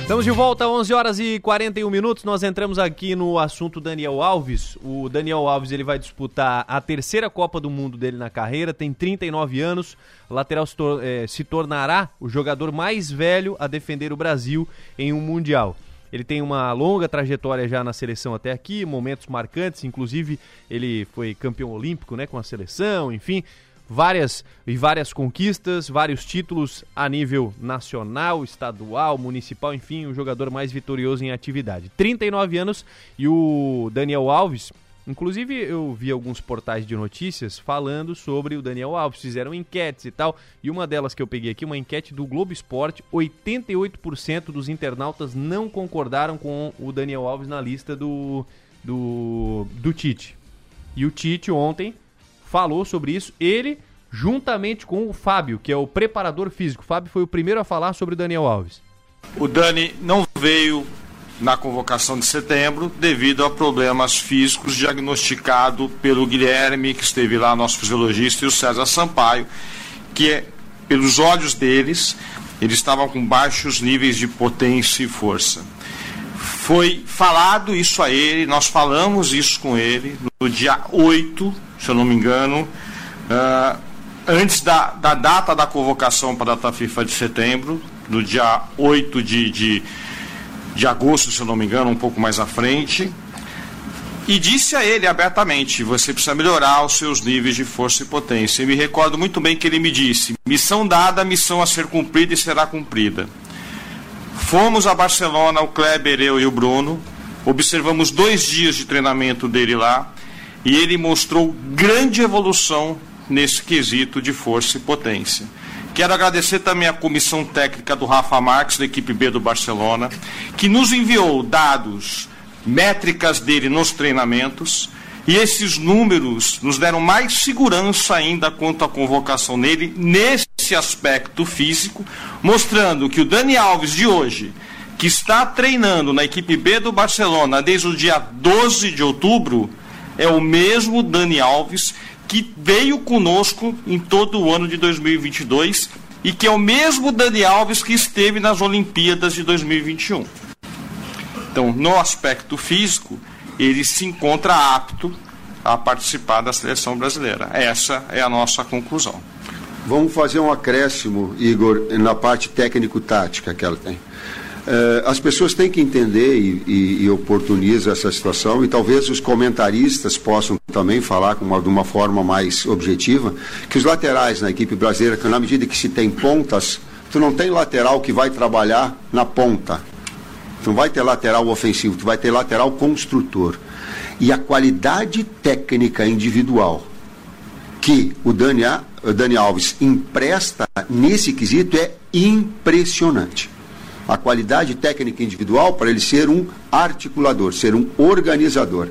Estamos de volta, 11 horas e 41 minutos. Nós entramos aqui no assunto Daniel Alves. O Daniel Alves ele vai disputar a terceira Copa do Mundo dele na carreira, tem 39 anos. O lateral se, tor eh, se tornará o jogador mais velho a defender o Brasil em um Mundial. Ele tem uma longa trajetória já na seleção até aqui, momentos marcantes, inclusive ele foi campeão olímpico né, com a seleção, enfim várias e várias conquistas, vários títulos a nível nacional, estadual, municipal, enfim, o jogador mais vitorioso em atividade. 39 anos e o Daniel Alves, inclusive eu vi alguns portais de notícias falando sobre o Daniel Alves, fizeram enquetes e tal, e uma delas que eu peguei aqui, uma enquete do Globo Esporte, 88% dos internautas não concordaram com o Daniel Alves na lista do do, do Tite. E o Tite ontem falou sobre isso, ele juntamente com o Fábio, que é o preparador físico. O Fábio foi o primeiro a falar sobre o Daniel Alves. O Dani não veio na convocação de setembro devido a problemas físicos diagnosticado pelo Guilherme, que esteve lá, nosso fisiologista, e o César Sampaio, que é, pelos olhos deles, eles estavam com baixos níveis de potência e força. Foi falado isso a ele, nós falamos isso com ele no dia 8, se eu não me engano, uh, antes da, da data da convocação para a data FIFA de setembro, no dia 8 de, de, de agosto, se eu não me engano, um pouco mais à frente, e disse a ele abertamente: você precisa melhorar os seus níveis de força e potência. E me recordo muito bem que ele me disse: missão dada, missão a ser cumprida e será cumprida. Fomos a Barcelona, o Kleber, eu e o Bruno. Observamos dois dias de treinamento dele lá e ele mostrou grande evolução nesse quesito de força e potência. Quero agradecer também a comissão técnica do Rafa Marques, da equipe B do Barcelona, que nos enviou dados, métricas dele nos treinamentos, e esses números nos deram mais segurança ainda quanto à convocação nele nesse aspecto físico, mostrando que o Dani Alves de hoje, que está treinando na equipe B do Barcelona desde o dia 12 de outubro, é o mesmo Dani Alves que veio conosco em todo o ano de 2022 e que é o mesmo Dani Alves que esteve nas Olimpíadas de 2021. Então, no aspecto físico, ele se encontra apto a participar da seleção brasileira. Essa é a nossa conclusão. Vamos fazer um acréscimo, Igor, na parte técnico-tática que ela tem. É, as pessoas têm que entender e, e, e oportunizam essa situação e talvez os comentaristas possam também falar com uma, de uma forma mais objetiva que os laterais na equipe brasileira, que na medida que se tem pontas, tu não tem lateral que vai trabalhar na ponta. Tu não vai ter lateral ofensivo, tu vai ter lateral construtor. E a qualidade técnica individual que o Dani, o Dani Alves empresta nesse quesito é impressionante. A qualidade técnica individual para ele ser um articulador, ser um organizador.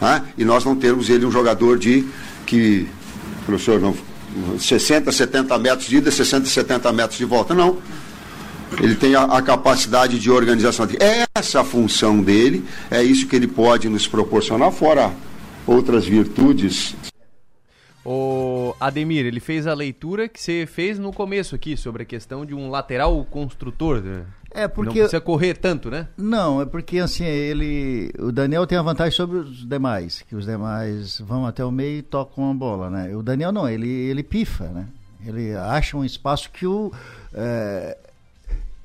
Né? E nós não temos ele um jogador de que, professor, não, 60, 70 metros de ida, 60, 70 metros de volta. Não. Ele tem a, a, capacidade de organização. Essa a função dele, é isso que ele pode nos proporcionar, fora outras virtudes. O Ademir, ele fez a leitura que você fez no começo aqui sobre a questão de um lateral construtor. Né? É porque não precisa correr tanto, né? Não, é porque assim ele, o Daniel tem a vantagem sobre os demais, que os demais vão até o meio e tocam a bola, né? O Daniel não, ele ele pifa, né? Ele acha um espaço que o é,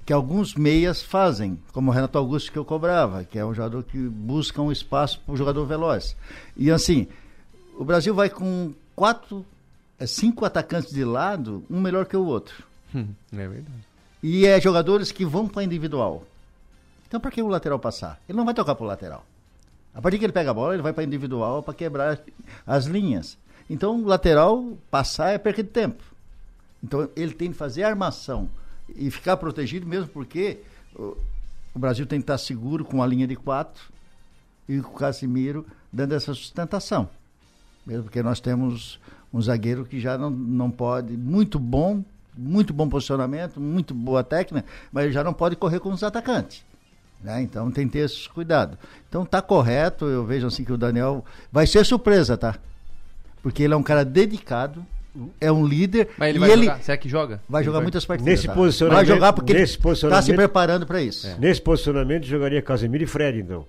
que alguns meias fazem, como o Renato Augusto que eu cobrava, que é um jogador que busca um espaço para o jogador veloz. E assim, o Brasil vai com quatro, é, cinco atacantes de lado, um melhor que o outro. é verdade. E é jogadores que vão para individual. Então, para que o lateral passar? Ele não vai tocar para o lateral. A partir que ele pega a bola, ele vai para individual para quebrar as linhas. Então, o lateral passar é perda de tempo. Então, ele tem que fazer armação e ficar protegido mesmo porque o, o Brasil tem que estar seguro com a linha de quatro e com o Casimiro dando essa sustentação. Mesmo porque nós temos um zagueiro que já não, não pode, muito bom, muito bom posicionamento, muito boa técnica, mas ele já não pode correr com os atacantes. Né? Então tem que ter esse cuidado. Então tá correto, eu vejo assim que o Daniel vai ser surpresa, tá? Porque ele é um cara dedicado, é um líder. Mas ele e vai ele jogar? Será que joga? Vai jogar Vai. muitas partidas. Nesse tá? posicionamento, Vai jogar porque nesse ele está se preparando para isso. É. Nesse posicionamento jogaria Casemiro e Fred, então.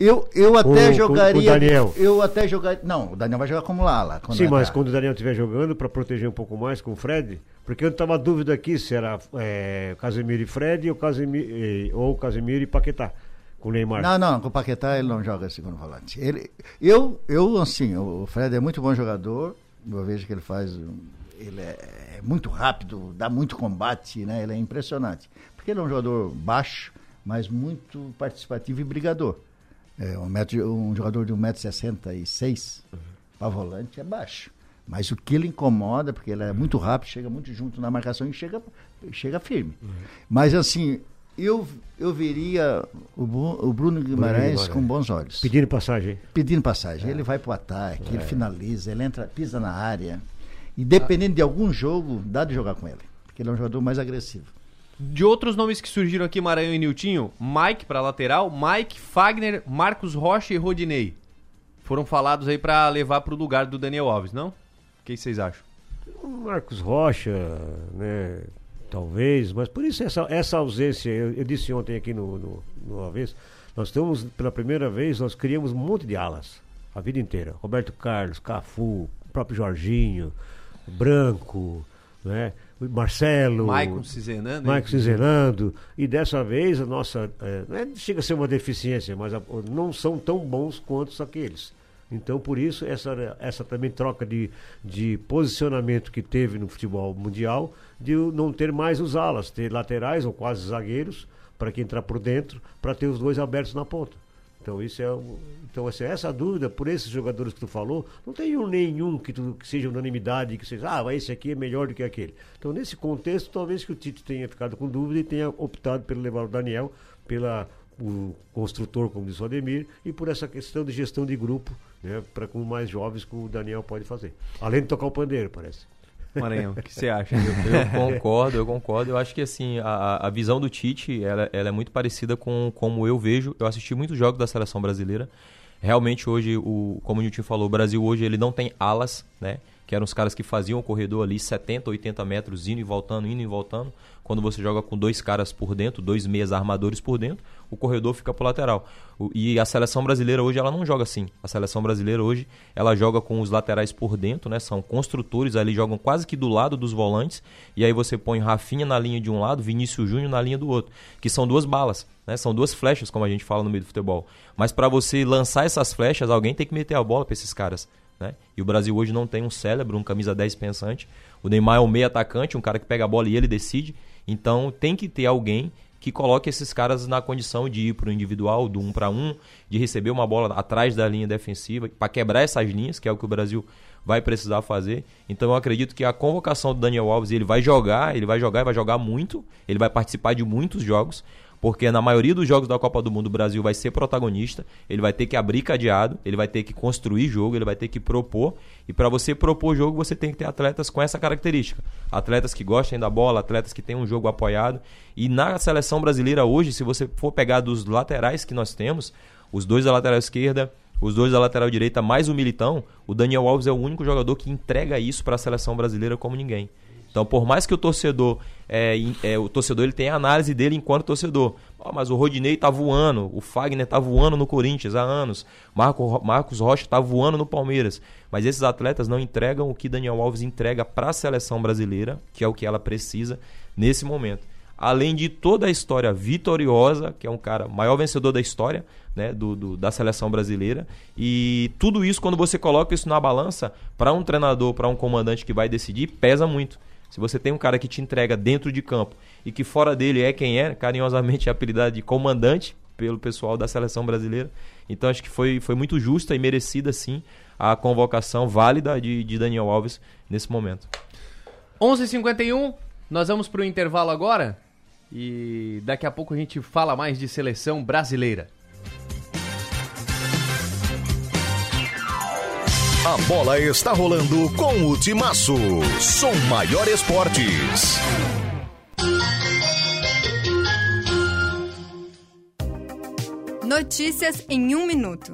Eu, eu até com- jogaria. o Daniel. Eu até jogaria. Não, o Daniel vai jogar como Lala. Sim, mas entrar. quando o Daniel estiver jogando, para proteger um pouco mais com o Fred, porque eu estava dúvida aqui se era é, Casemiro e Fred ou Casemiro, ou Casemiro e Paquetá, com o Neymar. Não, não, com o Paquetá ele não joga segundo volante. Ele, eu, eu, assim, o Fred é muito bom jogador, Eu vejo que ele faz. Ele é, é muito rápido, dá muito combate, né? Ele é impressionante. Porque ele é um jogador baixo, mas muito participativo e brigador. É, um, metro, um jogador de 1,66m uhum. para volante é baixo. Mas o que ele incomoda, porque ele é muito rápido, chega muito junto na marcação e chega, chega firme. Uhum. Mas assim, eu, eu veria o, o Bruno Guimarães com bons olhos. Pedindo passagem. Pedindo passagem. É. Ele vai para o ataque, é. ele finaliza, ele entra, pisa na área. E dependendo de algum jogo, dá de jogar com ele. Porque ele é um jogador mais agressivo. De outros nomes que surgiram aqui, Maranhão e Niltinho, Mike para lateral, Mike, Fagner, Marcos Rocha e Rodinei. Foram falados aí para levar para o lugar do Daniel Alves, não? O que vocês acham? Marcos Rocha, né? talvez, mas por isso essa, essa ausência, eu, eu disse ontem aqui no, no, no nós estamos, pela primeira vez, nós criamos um monte de alas, a vida inteira. Roberto Carlos, Cafu, o próprio Jorginho, Branco, né? Marcelo, Maicon Cizenando, Maicon Cizenando, e dessa vez a nossa, é, não é, chega a ser uma deficiência, mas a, não são tão bons quanto aqueles. Então, por isso, essa, essa também troca de, de posicionamento que teve no futebol mundial, de não ter mais os alas, ter laterais ou quase zagueiros, para quem entrar por dentro, para ter os dois abertos na ponta. Então, isso é, então assim, essa dúvida, por esses jogadores que tu falou, não tem nenhum que, tu, que seja unanimidade, que seja, ah, esse aqui é melhor do que aquele. Então, nesse contexto, talvez que o Tite tenha ficado com dúvida e tenha optado pelo levar o Daniel, pela o construtor, como disse o Ademir, e por essa questão de gestão de grupo, né, para com mais jovens que o Daniel pode fazer. Além de tocar o pandeiro, parece. Maranhão, o que você acha? Eu, eu, concordo, eu concordo. Eu acho que assim, a, a visão do Tite, ela, ela, é muito parecida com como eu vejo. Eu assisti muitos jogos da seleção brasileira. Realmente hoje, o, como o Nilton falou, o Brasil hoje ele não tem alas, né? Que eram os caras que faziam o corredor ali 70, 80 metros, indo e voltando, indo e voltando quando você joga com dois caras por dentro, dois meias armadores por dentro, o corredor fica pro lateral. E a seleção brasileira hoje ela não joga assim. A seleção brasileira hoje ela joga com os laterais por dentro, né? São construtores ali jogam quase que do lado dos volantes e aí você põe Rafinha na linha de um lado, Vinícius Júnior na linha do outro, que são duas balas, né? São duas flechas como a gente fala no meio do futebol. Mas para você lançar essas flechas, alguém tem que meter a bola para esses caras. Né? E o Brasil hoje não tem um cérebro, um camisa 10 pensante. O Neymar é um meio atacante, um cara que pega a bola e ele decide. Então tem que ter alguém que coloque esses caras na condição de ir para o individual, do um para um, de receber uma bola atrás da linha defensiva, para quebrar essas linhas, que é o que o Brasil vai precisar fazer. Então eu acredito que a convocação do Daniel Alves, ele vai jogar, ele vai jogar e vai jogar muito, ele vai participar de muitos jogos, porque na maioria dos jogos da Copa do Mundo o Brasil vai ser protagonista, ele vai ter que abrir cadeado, ele vai ter que construir jogo, ele vai ter que propor, e para você propor jogo você tem que ter atletas com essa característica. Atletas que gostem da bola, atletas que tenham um jogo apoiado. E na seleção brasileira hoje, se você for pegar dos laterais que nós temos, os dois da lateral esquerda, os dois da lateral direita, mais o Militão, o Daniel Alves é o único jogador que entrega isso para a seleção brasileira como ninguém. Então, por mais que o torcedor, é, é, o torcedor ele tenha a análise dele enquanto torcedor. Oh, mas o Rodinei tá voando, o Fagner tá voando no Corinthians há anos, Marco, Marcos Rocha tá voando no Palmeiras. Mas esses atletas não entregam o que Daniel Alves entrega para a seleção brasileira, que é o que ela precisa nesse momento. Além de toda a história vitoriosa, que é um cara maior vencedor da história né, do, do da seleção brasileira. E tudo isso, quando você coloca isso na balança, para um treinador, para um comandante que vai decidir, pesa muito. Se você tem um cara que te entrega dentro de campo e que fora dele é quem é, carinhosamente é apelidado de comandante pelo pessoal da seleção brasileira. Então acho que foi, foi muito justa e merecida sim a convocação válida de, de Daniel Alves nesse momento. 11:51 nós vamos para o intervalo agora e daqui a pouco a gente fala mais de seleção brasileira. A bola está rolando com o Timaço. Som Maior Esportes. Notícias em um minuto.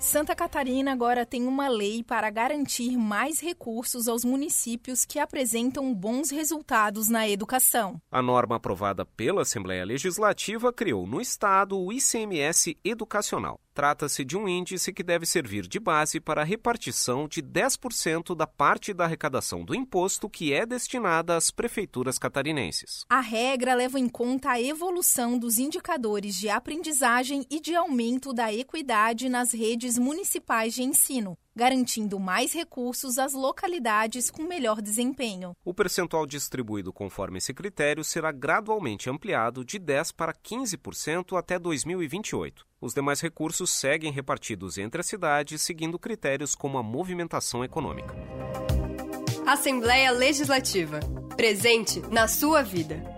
Santa Catarina agora tem uma lei para garantir mais recursos aos municípios que apresentam bons resultados na educação. A norma aprovada pela Assembleia Legislativa criou no Estado o ICMS Educacional. Trata-se de um índice que deve servir de base para a repartição de 10% da parte da arrecadação do imposto que é destinada às prefeituras catarinenses. A regra leva em conta a evolução dos indicadores de aprendizagem e de aumento da equidade nas redes municipais de ensino. Garantindo mais recursos às localidades com melhor desempenho. O percentual distribuído conforme esse critério será gradualmente ampliado de 10% para 15% até 2028. Os demais recursos seguem repartidos entre as cidades, seguindo critérios como a movimentação econômica. Assembleia Legislativa. Presente na sua vida.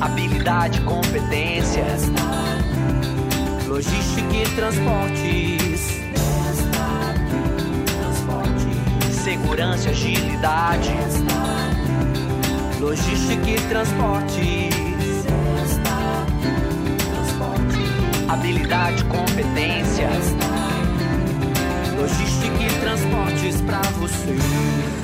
Habilidade, competência, logística e transportes, segurança agilidade, logística e transportes, habilidade, competência, logística e transportes para você.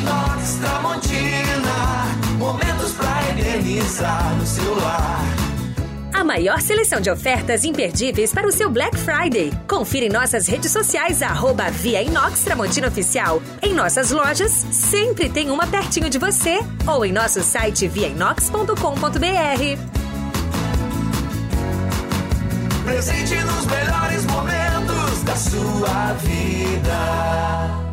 Inox Tramontina, momentos pra eternizar no celular. A maior seleção de ofertas imperdíveis para o seu Black Friday. Confira em nossas redes sociais, arroba Via Inox Tramontina Oficial. Em nossas lojas, sempre tem uma pertinho de você. Ou em nosso site viainox.com.br. Presente nos melhores momentos da sua vida.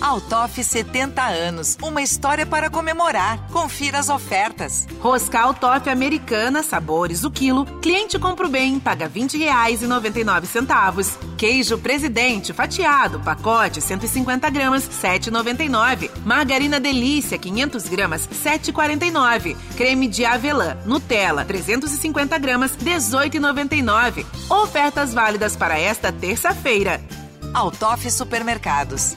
Altoff 70 anos, uma história para comemorar. Confira as ofertas. Rosca Altoff americana, sabores o quilo. Cliente compra o bem, paga R$ 20,99. Queijo presidente fatiado, pacote 150 gramas, 7,99. Margarina delícia 500 gramas, 7,49. Creme de avelã, Nutella 350 gramas, 18,99. Ofertas válidas para esta terça-feira. Altoff Supermercados.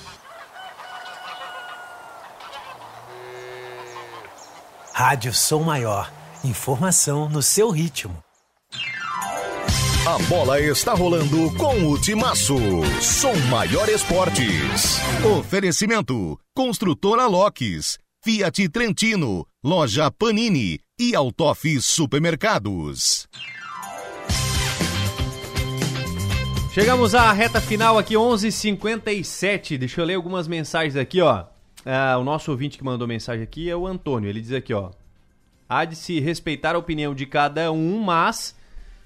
Rádio Som Maior. Informação no seu ritmo. A bola está rolando com o Timaço. Som Maior Esportes. Oferecimento: Construtora Locks, Fiat Trentino, Loja Panini e Autof Supermercados. Chegamos à reta final aqui, 11:57. h 57 Deixa eu ler algumas mensagens aqui, ó. Ah, o nosso ouvinte que mandou mensagem aqui é o Antônio. Ele diz aqui, ó. Há de se respeitar a opinião de cada um, mas,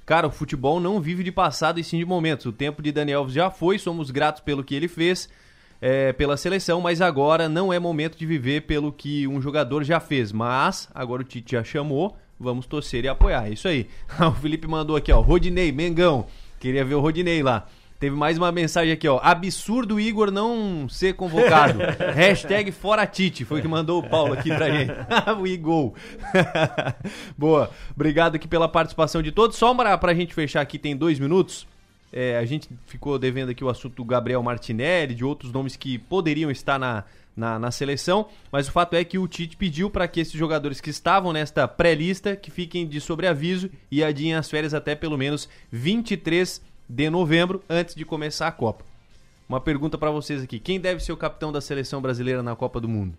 cara, o futebol não vive de passado e sim de momentos. O tempo de Daniel Alves já foi, somos gratos pelo que ele fez é, pela seleção, mas agora não é momento de viver pelo que um jogador já fez. Mas agora o Tite já chamou, vamos torcer e apoiar. É isso aí. o Felipe mandou aqui, ó. Rodinei, Mengão. Queria ver o Rodinei lá. Teve mais uma mensagem aqui, ó. Absurdo o Igor não ser convocado. Hashtag fora Tite. Foi que mandou o Paulo aqui pra gente. o Igor. Boa. Obrigado aqui pela participação de todos. Só pra, pra gente fechar aqui, tem dois minutos. É, a gente ficou devendo aqui o assunto do Gabriel Martinelli, de outros nomes que poderiam estar na, na, na seleção, mas o fato é que o Tite pediu para que esses jogadores que estavam nesta pré-lista que fiquem de sobreaviso e adiem as férias até pelo menos 23 de novembro, antes de começar a Copa. Uma pergunta para vocês aqui: quem deve ser o capitão da seleção brasileira na Copa do Mundo?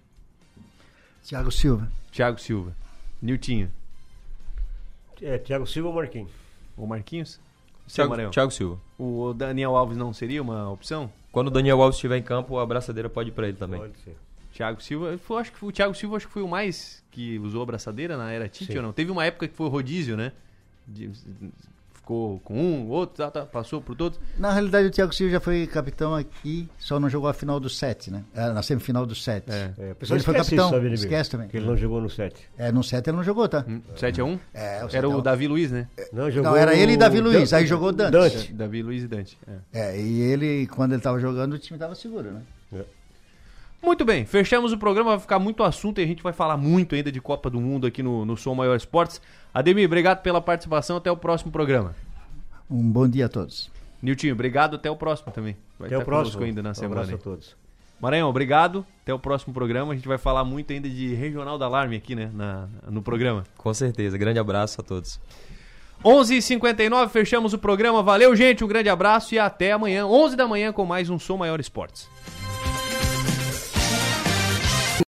Thiago Silva. Thiago Silva. Niltinho. É, Thiago Silva ou Marquinhos? Ou Marquinhos? Thiago. Thiago Silva. O Daniel Alves não seria uma opção? Quando o Daniel Alves estiver em campo, a abraçadeira pode ir pra ele também. Pode ser. Thiago Silva, foi, acho que foi, o Thiago Silva acho que foi o mais que usou a braçadeira na era Tite Sim. ou não? Teve uma época que foi rodízio, né? De- ficou com um, outro, tá, tá, passou por todos. Na realidade, o Thiago Silva já foi capitão aqui, só não jogou a final do sete, né? É, na semifinal do sete. É, o pessoal ele foi capitão, isso, esquece também. Que ele não jogou no 7. É, no 7 ele não jogou, tá? 7 a 1 É, o 7 Era a 1. o Davi Luiz, né? Não, Não, era ele e Davi Luiz, aí jogou Dante. Dante. Davi Luiz e Dante. é. É, e ele, quando ele tava jogando, o time tava seguro, né? Muito bem, fechamos o programa, vai ficar muito assunto e a gente vai falar muito ainda de Copa do Mundo aqui no, no Som Maior Esportes. Ademir, obrigado pela participação, até o próximo programa. Um bom dia a todos. Niltinho, obrigado, até o próximo também. Vai Até o estar conosco próximo. ainda na Um semana. abraço a todos. Maranhão, obrigado. Até o próximo programa. A gente vai falar muito ainda de Regional da Alarme aqui, né? Na, no programa. Com certeza. Grande abraço a todos. 11h59, fechamos o programa. Valeu, gente. Um grande abraço e até amanhã, 11 da manhã, com mais um Som Maior Esportes.